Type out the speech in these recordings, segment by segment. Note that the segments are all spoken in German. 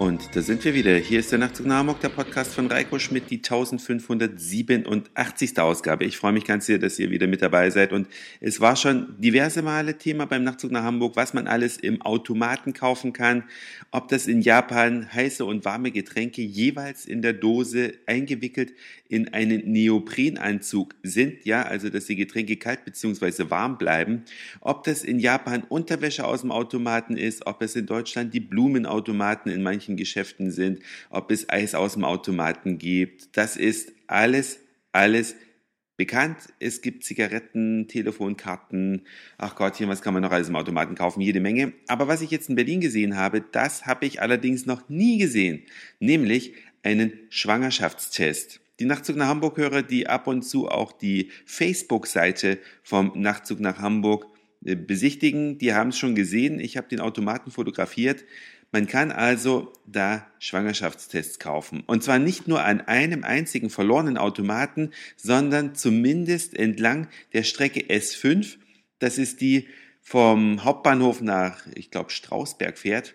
Und da sind wir wieder. Hier ist der Nachtzug nach Hamburg, der Podcast von Reiko Schmidt, die 1587. Ausgabe. Ich freue mich ganz sehr, dass ihr wieder mit dabei seid. Und es war schon diverse Male Thema beim Nachtzug nach Hamburg, was man alles im Automaten kaufen kann. Ob das in Japan heiße und warme Getränke jeweils in der Dose eingewickelt in einen Neoprenanzug sind. Ja, also dass die Getränke kalt bzw. warm bleiben. Ob das in Japan Unterwäsche aus dem Automaten ist, ob es in Deutschland die Blumenautomaten in manchen manchen Geschäften sind, ob es Eis aus dem Automaten gibt. Das ist alles, alles bekannt. Es gibt Zigaretten, Telefonkarten, ach Gottchen, was kann man noch alles im Automaten kaufen? Jede Menge. Aber was ich jetzt in Berlin gesehen habe, das habe ich allerdings noch nie gesehen, nämlich einen Schwangerschaftstest. Die Nachtzug nach Hamburg-Hörer, die ab und zu auch die Facebook-Seite vom Nachtzug nach Hamburg äh, besichtigen, die haben es schon gesehen. Ich habe den Automaten fotografiert. Man kann also da Schwangerschaftstests kaufen. Und zwar nicht nur an einem einzigen verlorenen Automaten, sondern zumindest entlang der Strecke S5. Das ist die vom Hauptbahnhof nach, ich glaube, Strausberg fährt.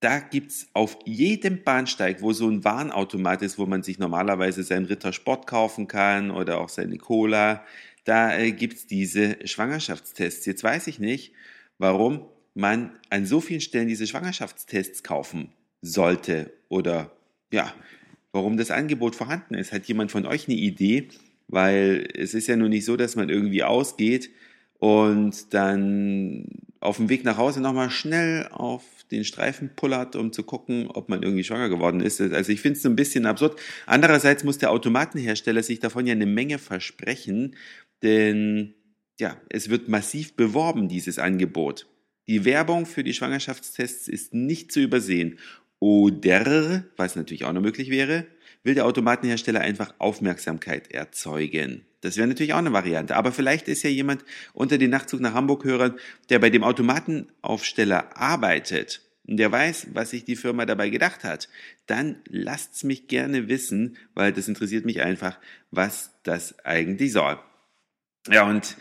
Da gibt's auf jedem Bahnsteig, wo so ein Warnautomat ist, wo man sich normalerweise seinen Ritter Sport kaufen kann oder auch seine Cola, da äh, gibt's diese Schwangerschaftstests. Jetzt weiß ich nicht, warum man an so vielen Stellen diese Schwangerschaftstests kaufen sollte oder ja, warum das Angebot vorhanden ist. Hat jemand von euch eine Idee? Weil es ist ja nun nicht so, dass man irgendwie ausgeht und dann auf dem Weg nach Hause nochmal schnell auf den Streifen pullert, um zu gucken, ob man irgendwie schwanger geworden ist. Also ich finde es so ein bisschen absurd. Andererseits muss der Automatenhersteller sich davon ja eine Menge versprechen, denn ja, es wird massiv beworben, dieses Angebot. Die Werbung für die Schwangerschaftstests ist nicht zu übersehen. Oder, was natürlich auch noch möglich wäre, will der Automatenhersteller einfach Aufmerksamkeit erzeugen. Das wäre natürlich auch eine Variante. Aber vielleicht ist ja jemand unter den Nachtzug nach Hamburg-Hörern, der bei dem Automatenaufsteller arbeitet und der weiß, was sich die Firma dabei gedacht hat. Dann lasst's mich gerne wissen, weil das interessiert mich einfach, was das eigentlich soll. Ja, und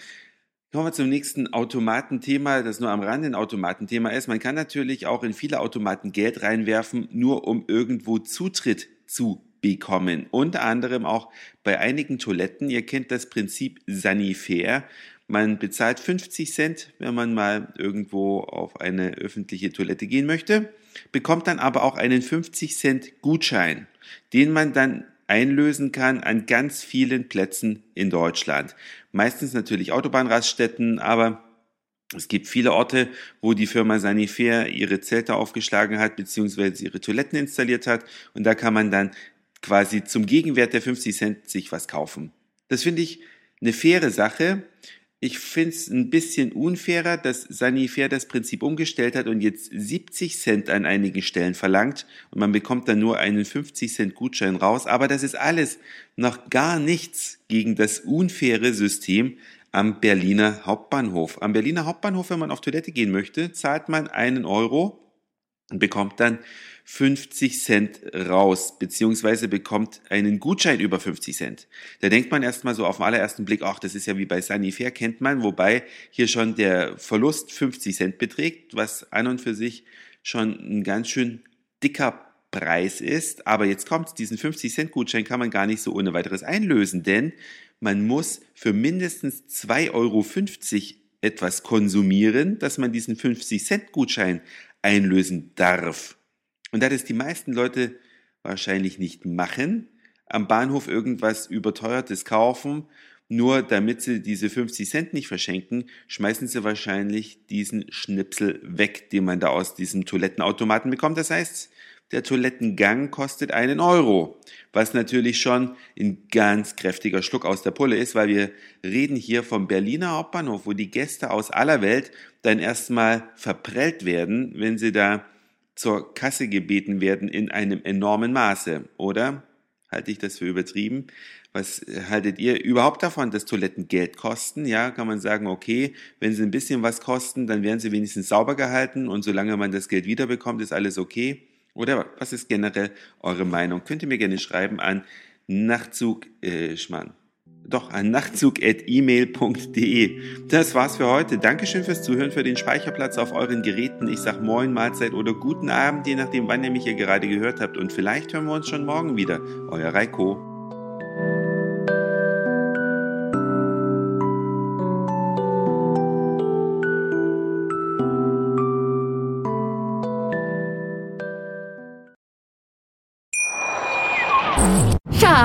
Kommen wir zum nächsten Automatenthema, das nur am Rande ein Automatenthema ist. Man kann natürlich auch in viele Automaten Geld reinwerfen, nur um irgendwo Zutritt zu bekommen. Unter anderem auch bei einigen Toiletten. Ihr kennt das Prinzip Sanifair. Man bezahlt 50 Cent, wenn man mal irgendwo auf eine öffentliche Toilette gehen möchte, bekommt dann aber auch einen 50 Cent Gutschein, den man dann einlösen kann an ganz vielen Plätzen in Deutschland. Meistens natürlich Autobahnraststätten, aber es gibt viele Orte, wo die Firma Sanifair ihre Zelte aufgeschlagen hat, beziehungsweise ihre Toiletten installiert hat. Und da kann man dann quasi zum Gegenwert der 50 Cent sich was kaufen. Das finde ich eine faire Sache. Ich finde es ein bisschen unfairer, dass Sanifair das Prinzip umgestellt hat und jetzt 70 Cent an einigen Stellen verlangt und man bekommt dann nur einen 50 Cent Gutschein raus. Aber das ist alles noch gar nichts gegen das unfaire System am Berliner Hauptbahnhof. Am Berliner Hauptbahnhof, wenn man auf Toilette gehen möchte, zahlt man einen Euro und bekommt dann 50 Cent raus, beziehungsweise bekommt einen Gutschein über 50 Cent. Da denkt man erstmal so auf den allerersten Blick, ach, das ist ja wie bei Sanifair, kennt man, wobei hier schon der Verlust 50 Cent beträgt, was an und für sich schon ein ganz schön dicker Preis ist. Aber jetzt kommt, diesen 50 Cent Gutschein kann man gar nicht so ohne weiteres einlösen, denn man muss für mindestens 2,50 Euro etwas konsumieren, dass man diesen 50 Cent Gutschein einlösen darf. Und da das die meisten Leute wahrscheinlich nicht machen, am Bahnhof irgendwas überteuertes kaufen, nur damit sie diese 50 Cent nicht verschenken, schmeißen sie wahrscheinlich diesen Schnipsel weg, den man da aus diesem Toilettenautomaten bekommt. Das heißt, der Toilettengang kostet einen Euro, was natürlich schon ein ganz kräftiger Schluck aus der Pulle ist, weil wir reden hier vom Berliner Hauptbahnhof, wo die Gäste aus aller Welt dann erstmal verprellt werden, wenn sie da zur Kasse gebeten werden in einem enormen Maße, oder? Halte ich das für übertrieben? Was haltet ihr überhaupt davon, dass Toiletten Geld kosten? Ja, kann man sagen, okay, wenn sie ein bisschen was kosten, dann werden sie wenigstens sauber gehalten und solange man das Geld wiederbekommt, ist alles okay. Oder was ist generell eure Meinung? Könnt ihr mir gerne schreiben an Nachtzug, äh, Schmarrn, doch an nachtzug.email.de. Das war's für heute. Dankeschön fürs Zuhören, für den Speicherplatz auf euren Geräten. Ich sag Moin, Mahlzeit oder guten Abend, je nachdem, wann ihr mich hier gerade gehört habt. Und vielleicht hören wir uns schon morgen wieder. Euer Reiko.